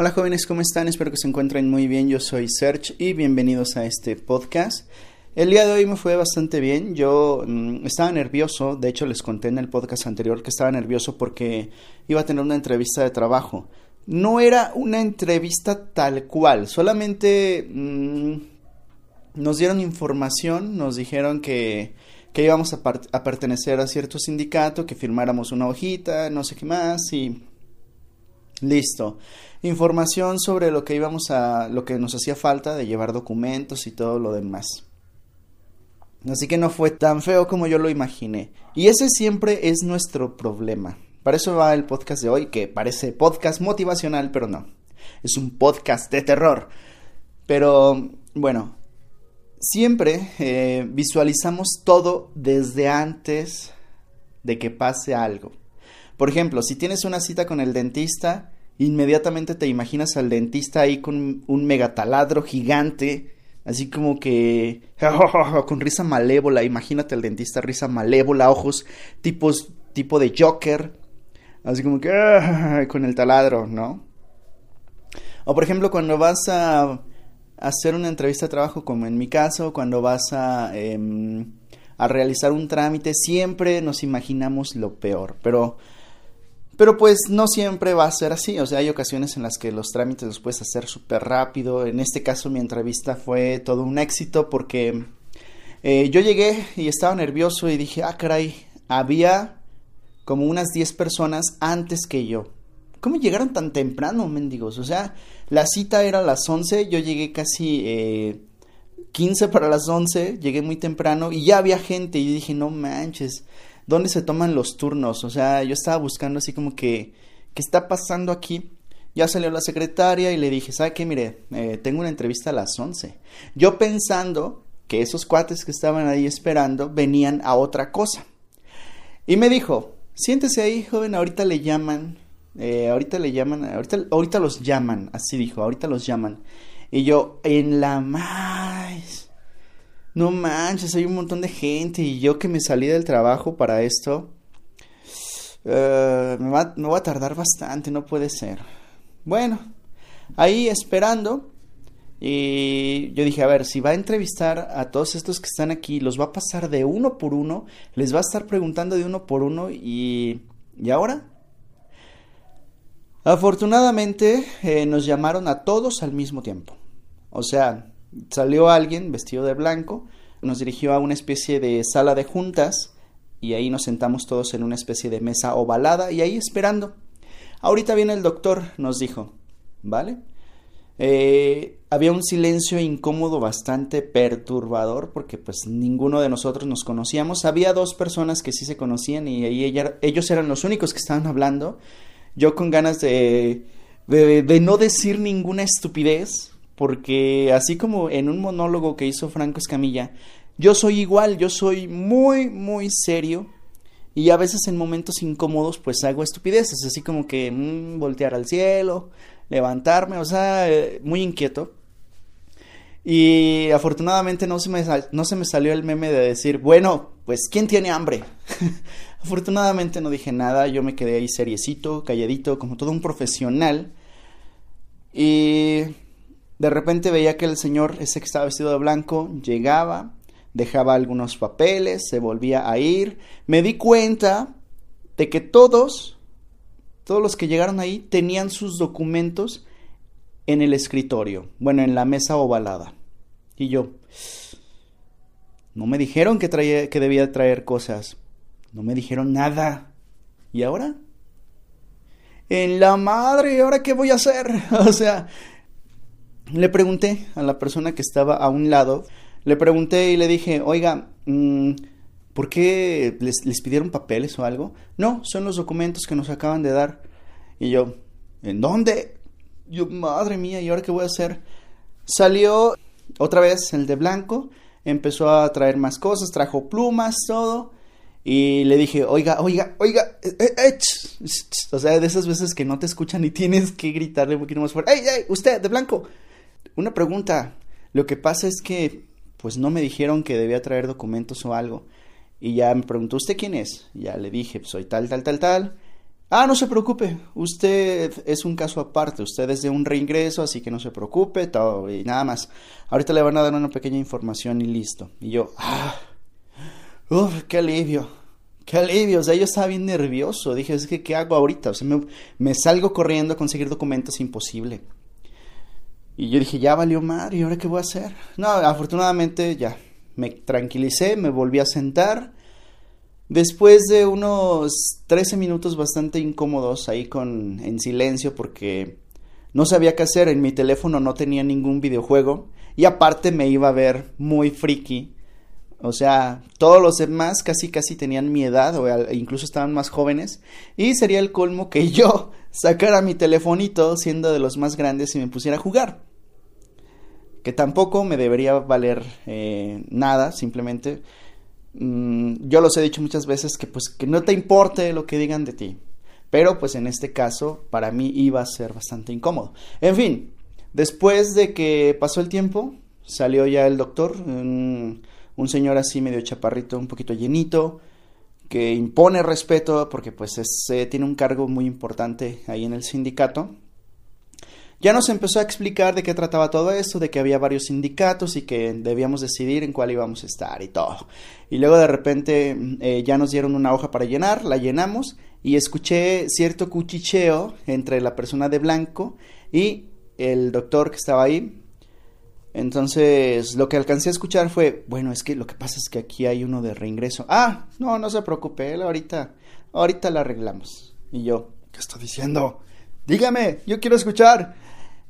Hola jóvenes, ¿cómo están? Espero que se encuentren muy bien. Yo soy Serge y bienvenidos a este podcast. El día de hoy me fue bastante bien. Yo mmm, estaba nervioso, de hecho les conté en el podcast anterior que estaba nervioso porque iba a tener una entrevista de trabajo. No era una entrevista tal cual, solamente mmm, nos dieron información, nos dijeron que, que íbamos a, a pertenecer a cierto sindicato, que firmáramos una hojita, no sé qué más y Listo. Información sobre lo que íbamos a, lo que nos hacía falta de llevar documentos y todo lo demás. Así que no fue tan feo como yo lo imaginé. Y ese siempre es nuestro problema. Para eso va el podcast de hoy, que parece podcast motivacional, pero no. Es un podcast de terror. Pero bueno, siempre eh, visualizamos todo desde antes de que pase algo. Por ejemplo, si tienes una cita con el dentista, inmediatamente te imaginas al dentista ahí con un megataladro gigante, así como que con risa malévola, imagínate al dentista risa malévola, ojos tipos tipo de Joker, así como que con el taladro, ¿no? O por ejemplo, cuando vas a hacer una entrevista de trabajo, como en mi caso, cuando vas a, eh, a realizar un trámite, siempre nos imaginamos lo peor, pero pero pues no siempre va a ser así, o sea, hay ocasiones en las que los trámites los puedes hacer súper rápido. En este caso mi entrevista fue todo un éxito porque eh, yo llegué y estaba nervioso y dije, ah, caray, había como unas 10 personas antes que yo. ¿Cómo llegaron tan temprano, mendigos? O sea, la cita era a las 11, yo llegué casi eh, 15 para las 11, llegué muy temprano y ya había gente y dije, no manches dónde se toman los turnos. O sea, yo estaba buscando así como que, ¿qué está pasando aquí? Ya salió la secretaria y le dije, ¿sabe qué? Mire, eh, tengo una entrevista a las 11. Yo pensando que esos cuates que estaban ahí esperando venían a otra cosa. Y me dijo, siéntese ahí, joven, ahorita le llaman, eh, ahorita le llaman, ahorita, ahorita los llaman, así dijo, ahorita los llaman. Y yo, en la más no manches, hay un montón de gente y yo que me salí del trabajo para esto, me, va, me va a tardar bastante, no puede ser. Bueno, ahí esperando, y yo dije, a ver, si va a entrevistar a todos estos que están aquí, los va a pasar de uno por uno, les va a estar preguntando de uno por uno y... ¿Y ahora? Afortunadamente eh, nos llamaron a todos al mismo tiempo. O sea, Salió alguien vestido de blanco, nos dirigió a una especie de sala de juntas y ahí nos sentamos todos en una especie de mesa ovalada y ahí esperando. Ahorita viene el doctor, nos dijo, ¿vale? Eh, había un silencio incómodo bastante perturbador porque pues ninguno de nosotros nos conocíamos. Había dos personas que sí se conocían y ellos eran los únicos que estaban hablando. Yo con ganas de, de no decir ninguna estupidez, porque así como en un monólogo que hizo Franco Escamilla, yo soy igual, yo soy muy, muy serio y a veces en momentos incómodos pues hago estupideces, así como que mmm, voltear al cielo, levantarme, o sea, eh, muy inquieto. Y afortunadamente no se, me, no se me salió el meme de decir, bueno, pues ¿quién tiene hambre? afortunadamente no dije nada, yo me quedé ahí seriecito, calladito, como todo un profesional. Y de repente veía que el señor, ese que estaba vestido de blanco, llegaba, dejaba algunos papeles, se volvía a ir. Me di cuenta de que todos, todos los que llegaron ahí, tenían sus documentos en el escritorio, bueno, en la mesa ovalada. Y yo, no me dijeron que, traía, que debía traer cosas, no me dijeron nada. ¿Y ahora? En la madre, ¿ahora qué voy a hacer? o sea, le pregunté a la persona que estaba a un lado, le pregunté y le dije, oiga, mmm, ¿por qué les, pidieron papeles o algo? No, son los documentos que nos acaban de dar. Y yo, ¿en dónde? Yo, madre mía, ¿y ahora qué voy a hacer? Salió otra vez el de blanco, empezó a traer más cosas, trajo plumas, todo. Y le dije, oiga, oiga, oiga, eh o sea, de esas veces que no te escuchan y tienes que gritarle un poquito más fuerte, ¡Ey, ey, usted, de blanco! Una pregunta. Lo que pasa es que, pues no me dijeron que debía traer documentos o algo. Y ya me preguntó, ¿usted quién es? ya le dije, pues, soy tal, tal, tal, tal. Ah, no se preocupe, usted es un caso aparte, usted es de un reingreso, así que no se preocupe, todo y nada más. Ahorita le van a dar una pequeña información y listo. Y yo, ah, uff, qué alivio, qué alivio, o sea, yo estaba bien nervioso, dije, es que, ¿qué hago ahorita? O sea, me, me salgo corriendo a conseguir documentos, imposible. Y yo dije, ya valió mar, ¿y ahora qué voy a hacer? No, afortunadamente ya, me tranquilicé, me volví a sentar Después de unos 13 minutos bastante incómodos ahí con en silencio porque no sabía qué hacer, en mi teléfono no tenía ningún videojuego y aparte me iba a ver muy friki. O sea, todos los demás casi casi tenían mi edad o incluso estaban más jóvenes y sería el colmo que yo sacara mi telefonito siendo de los más grandes y me pusiera a jugar. Que tampoco me debería valer eh, nada, simplemente Mm, yo los he dicho muchas veces que pues que no te importe lo que digan de ti. Pero pues en este caso para mí iba a ser bastante incómodo. En fin, después de que pasó el tiempo, salió ya el doctor, un, señor así medio chaparrito, un poquito llenito, que impone respeto porque pues es, eh, tiene un cargo muy importante ahí en el sindicato. Ya nos empezó a explicar de qué trataba todo esto, de que había varios sindicatos y que debíamos decidir en cuál íbamos a estar y todo. Y luego de repente eh, ya nos dieron una hoja para llenar, la llenamos y escuché cierto cuchicheo entre la persona de blanco y el doctor que estaba ahí. Entonces lo que alcancé a escuchar fue, bueno, es que lo que pasa es que aquí hay uno de reingreso. Ah, no, no se preocupe, él ahorita, ahorita la arreglamos. Y yo, ¿qué está diciendo? Dígame, yo quiero escuchar.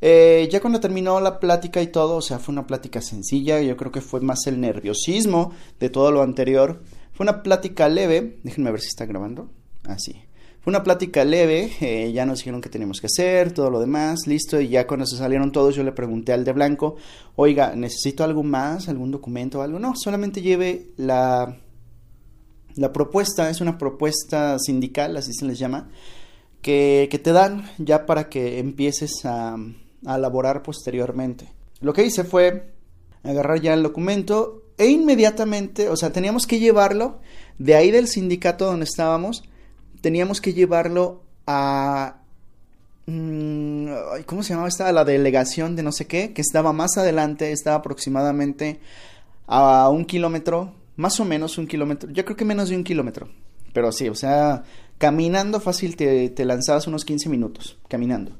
Eh, ya cuando terminó la plática y todo, o sea, fue una plática sencilla, yo creo que fue más el nerviosismo de todo lo anterior. Fue una plática leve, déjenme ver si está grabando. Así. Ah, fue una plática leve, eh, ya nos dijeron qué tenemos que hacer, todo lo demás, listo, y ya cuando se salieron todos yo le pregunté al de blanco, oiga, ¿necesito algo más, algún documento o algo? No, solamente lleve la, la propuesta, es una propuesta sindical, así se les llama, que, que te dan ya para que empieces a, a elaborar posteriormente. Lo que hice fue agarrar ya el documento e inmediatamente, o sea, teníamos que llevarlo de ahí del sindicato donde estábamos, teníamos que llevarlo a... Mm, ¿Cómo se llamaba esta? La delegación de no sé qué, que estaba más adelante, estaba aproximadamente a un kilómetro, más o menos un kilómetro, yo creo que menos de un kilómetro, pero sí, o sea, caminando fácil te, te lanzabas unos 15 minutos, caminando.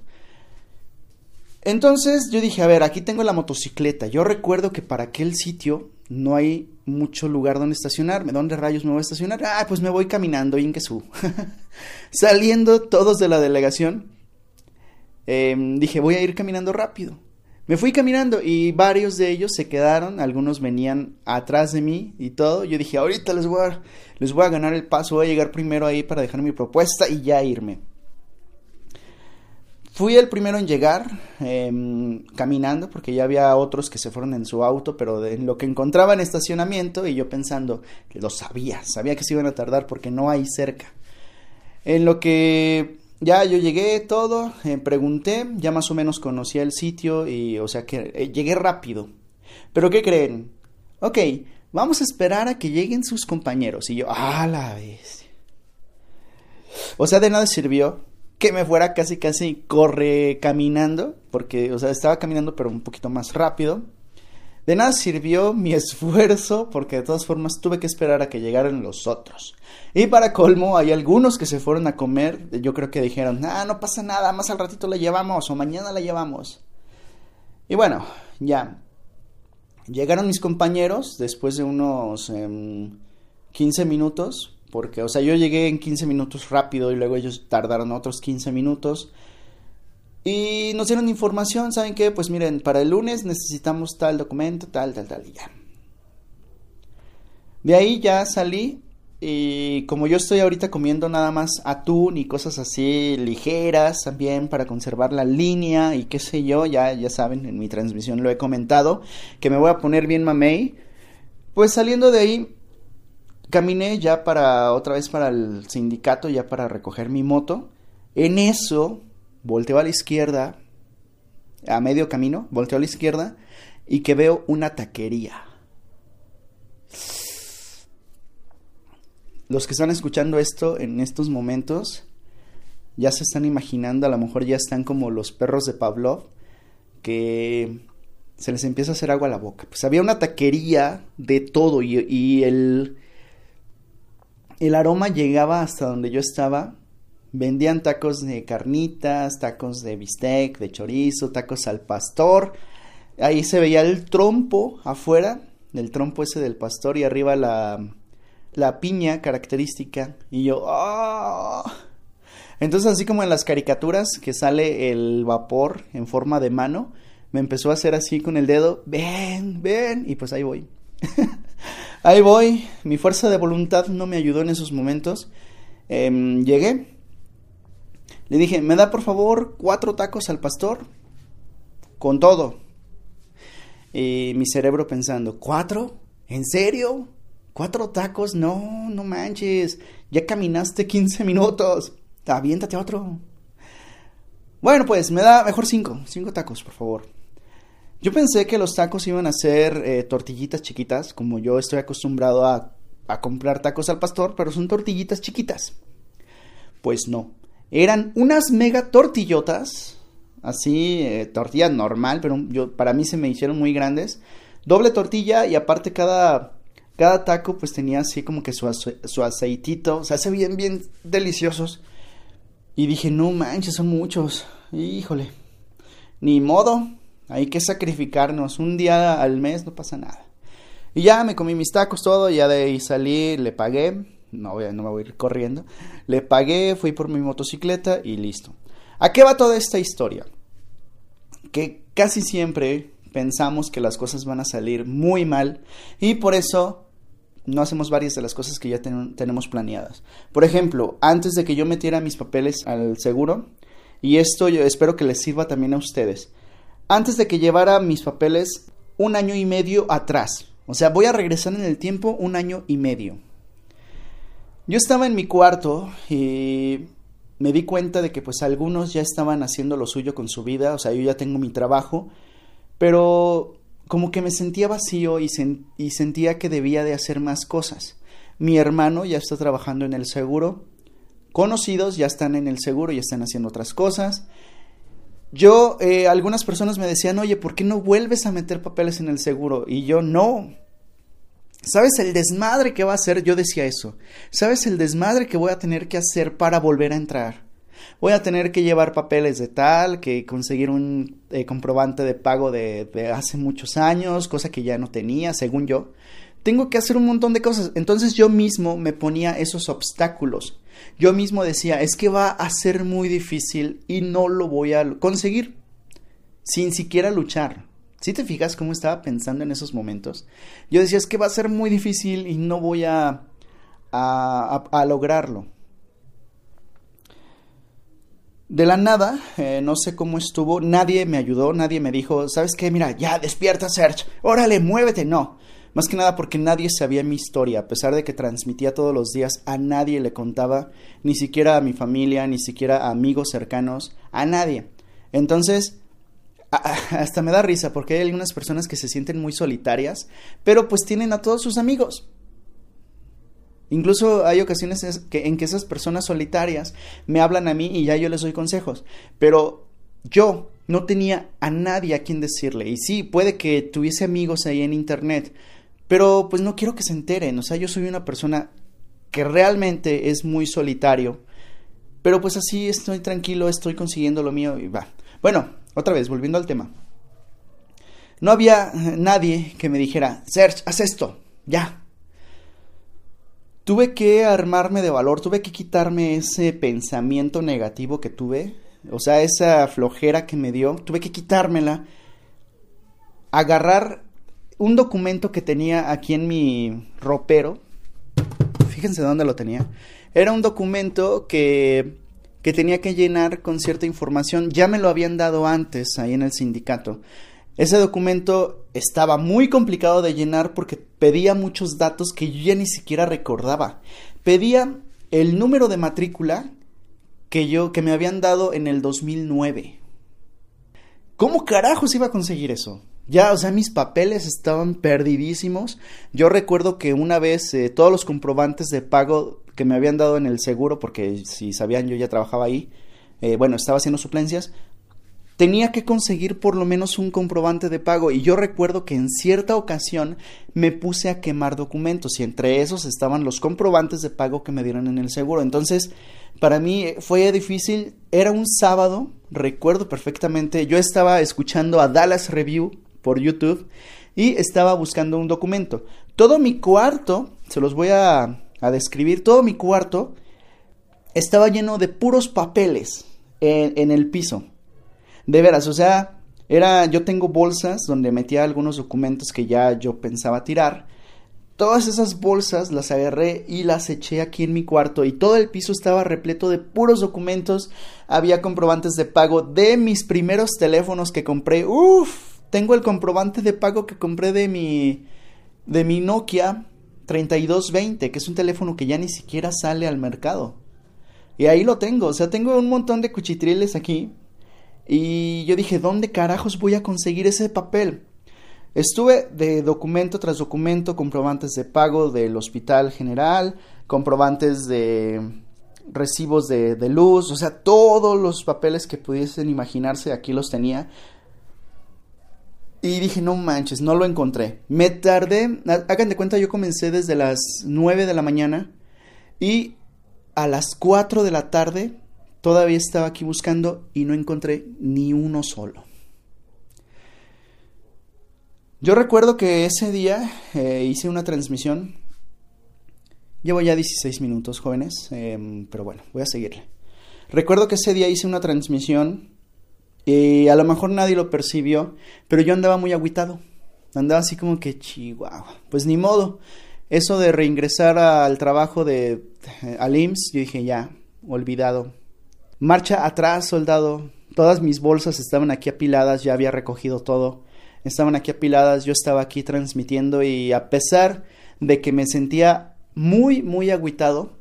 Entonces yo dije, a ver, aquí tengo la motocicleta. Yo recuerdo que para aquel sitio no hay mucho lugar donde estacionarme. ¿Dónde rayos me voy a estacionar? Ah, pues me voy caminando, Ingesu. Saliendo todos de la delegación, em, dije, voy a ir caminando rápido. Me fui caminando y varios de ellos se quedaron, algunos venían atrás de mí y todo. Yo dije, ahorita les voy a, les voy a ganar el paso, voy a llegar primero ahí para dejar mi propuesta y ya irme. Fui el primero en llegar em, caminando porque ya había otros que se fueron en su auto, pero en lo que encontraba en estacionamiento y yo pensando, lo sabía, sabía que se iban a tardar porque no hay cerca. En lo que ya yo llegué todo, eh, pregunté, ya más o menos conocía el sitio y o sea que eh, llegué rápido. Pero ¿qué creen? Ok, vamos a esperar a que lleguen sus compañeros y yo, ah, la vez. O sea, de nada sirvió que me fuera casi casi corre caminando, porque, o sea, estaba caminando pero un poquito más rápido. De nada sirvió mi esfuerzo, porque de todas formas tuve que esperar a que llegaran los otros. Y para colmo, hay algunos que se fueron a comer, yo creo que dijeron, ah, no pasa nada, más al ratito la llevamos o mañana la llevamos. Y bueno, ya. Llegaron mis compañeros después de unos 15 em, minutos porque, o sea, yo llegué en 15 minutos rápido y luego ellos tardaron otros 15 minutos. Y nos dieron información, ¿saben qué? Pues miren, para el lunes necesitamos tal documento, tal, tal, tal, y ya. De ahí ya salí y como yo estoy ahorita comiendo nada más atún y cosas así ligeras también para conservar la línea y qué sé yo, ya, ya saben, en mi transmisión lo he comentado, que me voy a poner bien mamey. Pues saliendo de ahí Caminé ya para otra vez para el sindicato, ya para recoger mi moto. En eso, volteo a la izquierda, a medio camino, volteo a la izquierda y que veo una taquería. Los que están escuchando esto en estos momentos, ya se están imaginando, a lo mejor ya están como los perros de Pavlov, que se les empieza a hacer agua a la boca. Pues había una taquería de todo y, y el, el aroma llegaba hasta donde yo estaba. Vendían tacos de carnitas, tacos de bistec, de chorizo, tacos al pastor. Ahí se veía el trompo afuera, el trompo ese del pastor y arriba la, la piña característica. Y yo, ¡ah! Entonces, así como en las caricaturas que sale el vapor en forma de mano, me empezó a hacer así con el dedo, ven, ven, y pues ahí voy. ahí voy, mi fuerza de voluntad no me ayudó en esos momentos. Em, llegué, le dije, ¿me da por favor cuatro tacos al pastor? Con todo. Y mi cerebro pensando, ¿cuatro? ¿En serio? ¿Cuatro tacos? No, no manches. Ya caminaste 15 minutos aviéntate otro. Bueno, pues me da mejor cinco, cinco tacos, por favor. Yo pensé que los tacos iban a ser eh, tortillitas chiquitas, como yo estoy acostumbrado a, a comprar tacos al pastor, pero son tortillitas chiquitas. Pues no, eran unas mega tortillotas, así, eh, tortilla normal, pero yo, para mí se me hicieron muy grandes. Doble tortilla y aparte cada, cada taco pues tenía así como que su, su aceitito, o sea, se bien, bien deliciosos. Y dije, no manches, son muchos. Híjole. Ni modo. Hay que sacrificarnos. Un día al mes no pasa nada. Y ya me comí mis tacos, todo. Ya de ahí salí, le pagué. No, no me voy a ir corriendo. Le pagué, fui por mi motocicleta y listo. ¿A qué va toda esta historia? Que casi siempre pensamos que las cosas van a salir muy mal y por eso no hacemos varias de las cosas que ya tenemos planeadas. Por ejemplo, antes de que yo metiera mis papeles al seguro, y esto yo espero que les sirva también a ustedes, antes de que llevara mis papeles un año y medio atrás, o sea, voy a regresar en el tiempo un año y medio. Yo estaba en mi cuarto y me di cuenta de que pues algunos ya estaban haciendo lo suyo con su vida, o sea, yo ya tengo mi trabajo, pero como que me sentía vacío y, y sentía que debía de hacer más cosas. Mi hermano ya está trabajando en el seguro, conocidos ya están en el seguro, ya están haciendo otras cosas. Yo, eh, algunas personas me decían, oye, ¿por qué no vuelves a meter papeles en el seguro? Y yo, no. ¿Sabes el desmadre que va a hacer? Yo decía eso. ¿Sabes el desmadre que voy a tener que hacer para volver a entrar? voy a tener que llevar papeles de tal, que conseguir un eh, comprobante de pago de, de hace muchos años, cosa que ya no tenía, según yo. Tengo que hacer un montón de cosas. Entonces yo mismo me ponía esos obstáculos. Yo mismo decía, es que va a ser muy difícil y no lo voy a conseguir sin siquiera luchar. Si te fijas cómo estaba pensando en esos momentos? Yo decía, es que va a ser muy difícil y no voy a, a, lograrlo. De la nada, eh, no sé cómo estuvo, nadie me ayudó, nadie me dijo, ¿sabes qué? Mira, ya despierta, Serge, órale, muévete, no. Más que nada porque nadie sabía mi historia, a pesar de que transmitía todos los días, a nadie le contaba, ni siquiera a mi familia, ni siquiera a amigos cercanos, a nadie. Entonces, hasta me da risa porque hay algunas personas que se sienten muy solitarias, pero pues tienen a todos sus amigos. Incluso hay ocasiones en que esas personas solitarias me hablan a mí y ya yo les doy consejos. Pero yo no tenía a nadie a quien decirle. Y sí, puede que tuviese amigos ahí en internet. Pero pues no quiero que se enteren. O sea, yo soy una persona que realmente es muy solitario. Pero pues así estoy tranquilo, estoy consiguiendo lo mío y va. Bueno, otra vez, volviendo al tema. No había nadie que me dijera, Serge, haz esto, ya, tuve que armarme de valor, tuve que quitarme ese pensamiento negativo que tuve, o sea, esa flojera que me dio, tuve que quitármela, agarrar un documento que tenía aquí en mi ropero, fíjense dónde lo tenía, era un documento que, que tenía que llenar con cierta información, ya me lo habían dado antes ahí en el sindicato, ese documento estaba muy complicado de llenar porque pedía muchos datos que yo ya ni siquiera recordaba. Pedía el número de matrícula que yo que me habían dado en el 2009. ¿Cómo carajos iba a conseguir eso? Ya, o sea, mis papeles estaban perdidísimos. Yo recuerdo que una vez eh, todos los comprobantes de pago que me habían dado en el seguro, porque si sabían yo ya trabajaba ahí, eh, bueno, estaba haciendo suplencias, tenía que conseguir por lo menos un comprobante de pago y yo recuerdo que en cierta ocasión me puse a quemar documentos y entre esos estaban los comprobantes de pago que me dieron en el seguro. Entonces, para mí fue difícil, era un sábado, recuerdo perfectamente, yo estaba escuchando a Dallas Review por YouTube y estaba buscando un documento. Todo mi cuarto, se los voy a, describir, todo mi cuarto estaba lleno de puros papeles en el piso. De veras, o sea, era, yo tengo bolsas donde metía algunos documentos que ya yo pensaba tirar. Todas esas bolsas las agarré y las eché aquí en mi cuarto y todo el piso estaba repleto de puros documentos. Había comprobantes de pago de mis primeros teléfonos que compré. Uf, tengo el comprobante de pago que compré de mi de mi Nokia 3220, que es un teléfono que ya ni siquiera sale al mercado. Y ahí lo tengo, o sea, tengo un montón de cuchitriles aquí y yo dije, ¿dónde carajos voy a conseguir ese papel? Estuve de documento tras documento, comprobantes de pago del Hospital General, comprobantes de recibos de, luz, o sea, todos los papeles que pudiesen imaginarse, aquí los tenía. Y dije, no manches, no lo encontré. Me tardé, hagan de cuenta, yo comencé desde las 9 de la mañana y a las 4 de la tarde Todavía estaba aquí buscando y no encontré ni uno solo. Yo recuerdo que ese día eh, hice una transmisión. Llevo ya 16 minutos, jóvenes, em, pero bueno, voy a seguirle. Recuerdo que ese día hice una transmisión y a lo mejor nadie lo percibió, pero yo andaba muy aguitado. Andaba así como que chihuahua. Pues ni modo. Eso de reingresar al trabajo de eh, al IMSS, yo dije ya, olvidado. Marcha atrás, soldado. Todas mis bolsas estaban aquí apiladas, ya había recogido todo. Estaban aquí apiladas, yo estaba aquí transmitiendo y a pesar de que me sentía muy, muy agüitado,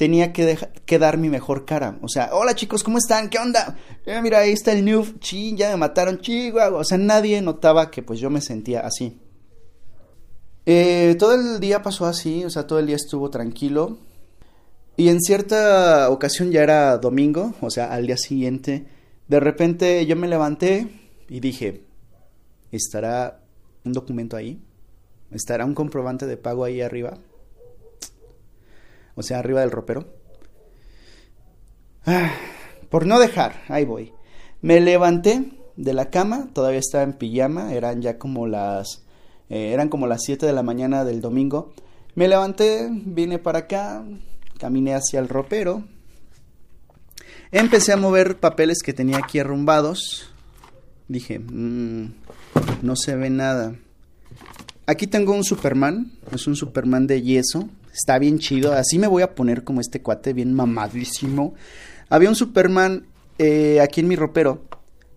tenía que, dar mi mejor cara. O sea, hola chicos, ¿cómo están? ¿Qué onda? Eh, mira, ahí está el new, chin, ya me mataron, chihuahua. O sea, nadie notaba que pues yo me sentía así. Eh, todo el día pasó así, o sea, todo el día estuvo tranquilo. Y en cierta ocasión ya era domingo, o sea, al día siguiente, de repente yo me levanté y dije, ¿estará un documento ahí? ¿Estará un comprobante de pago ahí arriba? O sea, arriba del ropero. Ah, por no dejar, ahí voy. Me levanté de la cama, todavía estaba en pijama, eran ya como las eh, eran como las 7 de la mañana del domingo. Me levanté, vine para acá, Caminé hacia el ropero. Empecé a mover papeles que tenía aquí arrumbados. Dije, mm, no se ve nada. Aquí tengo un Superman. Es un Superman de yeso. Está bien chido. Así me voy a poner como este cuate, bien mamadísimo. Había un Superman eh, aquí en mi ropero.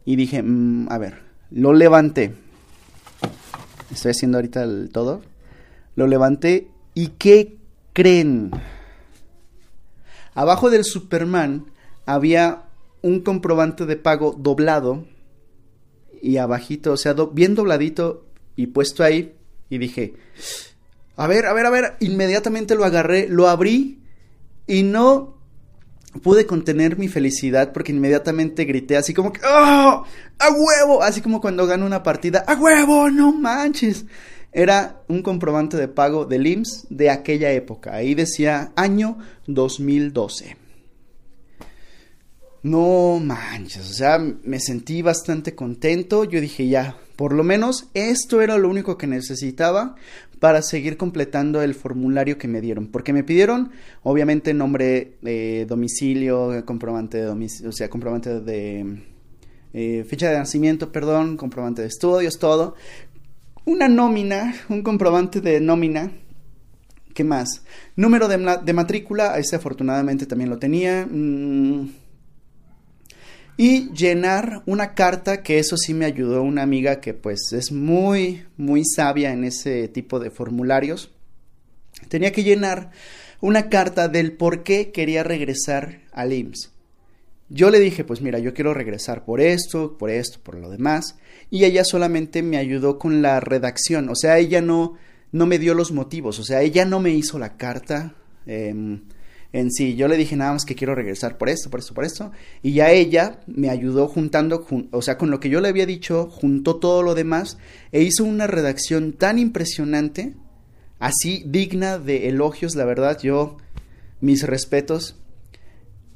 Y dije, mm, a ver, lo levanté. Estoy haciendo ahorita el todo. Lo levanté. ¿Y qué creen? Abajo del Superman había un comprobante de pago doblado y abajito, o sea, bien dobladito y puesto ahí y dije, a ver, a ver, a ver, inmediatamente lo agarré, lo abrí y no pude contener mi felicidad porque inmediatamente grité así como que ¡Oh! ¡A huevo! Así como cuando gano una partida, ¡A huevo! ¡No manches! Era un comprobante de pago del IMSS de aquella época. Ahí decía año 2012. No manches, o sea, me sentí bastante contento. Yo dije, ya, por lo menos esto era lo único que necesitaba para seguir completando el formulario que me dieron. Porque me pidieron, obviamente, nombre, de domicilio, comprobante de o sea, comprobante de eh, fecha de nacimiento, perdón, comprobante de estudios, todo una nómina, un comprobante de nómina. ¿Qué más? Número de, matrícula, ese afortunadamente también lo tenía. Mm. Y llenar una carta, que eso sí me ayudó una amiga que pues es muy, muy sabia en ese tipo de formularios. Tenía que llenar una carta del por qué quería regresar al IMSS. yo le dije, pues mira, yo quiero regresar por esto, por esto, por lo demás. Y ella solamente me ayudó con la redacción. O sea, ella no, no me dio los motivos. O sea, ella no me hizo la carta em, en sí. Yo le dije nada más que quiero regresar por esto, por esto, por esto. Y ya ella me ayudó juntando, o sea, con lo que yo le había dicho, juntó todo lo demás e hizo una redacción tan impresionante, así digna de elogios, la verdad, yo, mis respetos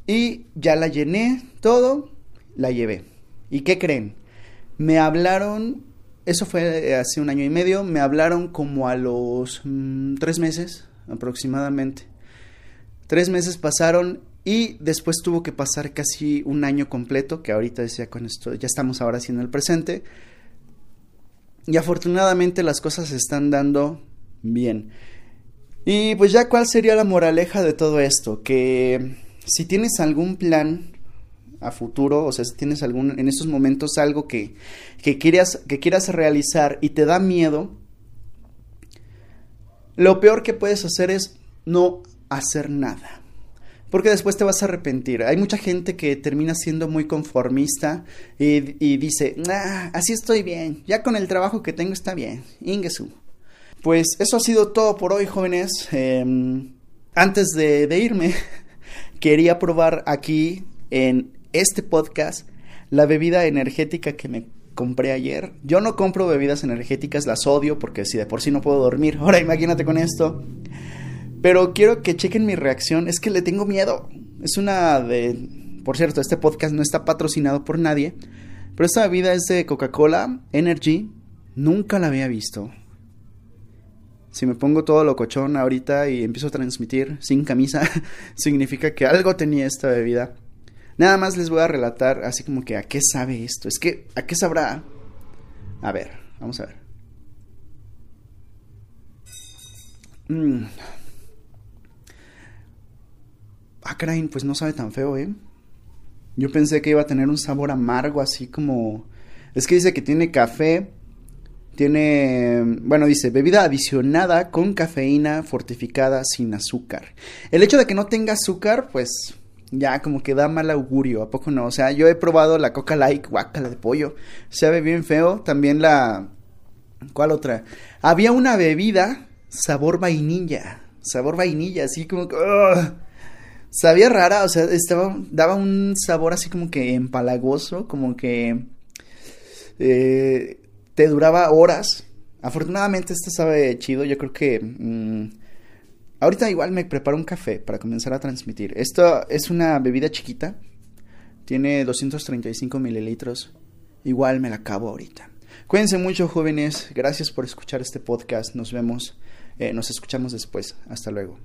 y ya la llené todo, la llevé. ¿Y qué creen? Me hablaron, eso fue hace un año y medio, me hablaron como a los mm, tres meses aproximadamente. Tres meses pasaron y después tuvo que pasar casi un año completo, que ahorita decía con esto, ya estamos ahora haciendo el presente. Y afortunadamente las cosas se están dando bien. Y pues ya cuál sería la moraleja de todo esto, que si tienes algún plan a futuro, o sea, si tienes algún, en estos momentos algo que, que, quieras, que quieras realizar y te da miedo, lo peor que puedes hacer es no hacer nada. Porque después te vas a arrepentir. Hay mucha gente que termina siendo muy conformista y, dice, ah, así estoy bien, ya con el trabajo que tengo está bien, Ingesu. Pues eso ha sido todo por hoy, jóvenes. Em, antes de irme, quería probar aquí en este podcast la bebida energética que me compré ayer. Yo no compro bebidas energéticas, las odio porque si de por sí no puedo dormir, ahora imagínate con esto. Pero quiero que chequen mi reacción, es que le tengo miedo. Es una de... Por cierto, este podcast no está patrocinado por nadie, pero esta bebida es de Coca-Cola Energy. Nunca la había visto si me pongo todo locochón ahorita y empiezo a transmitir sin camisa, significa que algo tenía esta bebida. Nada más les voy a relatar así como que a qué sabe esto. Es que, ¿a qué sabrá? A ver, vamos a ver. Mm. Ah, caray, pues no sabe tan feo, ¿eh? Yo pensé que iba a tener un sabor amargo, así como... Es que dice que tiene café, tiene, bueno, dice, bebida adicionada con cafeína fortificada sin azúcar. El hecho de que no tenga azúcar, pues ya como que da mal augurio, ¿a poco no? O sea, yo he probado la Coca Light, guacala de pollo, sabe bien feo. También la... ¿Cuál otra? Había una bebida sabor vainilla, sabor vainilla, así como que... Sabía rara, o sea, estaba, daba un sabor así como que empalagoso, como que... Eh, te duraba horas. Afortunadamente este sabe chido, yo creo que... Mm, ahorita igual me preparo un café para comenzar a transmitir. Esto es una bebida chiquita, tiene 235 mililitros, igual me la acabo ahorita. Cuídense mucho jóvenes, gracias por escuchar este podcast, nos vemos, eh, nos escuchamos después, hasta luego.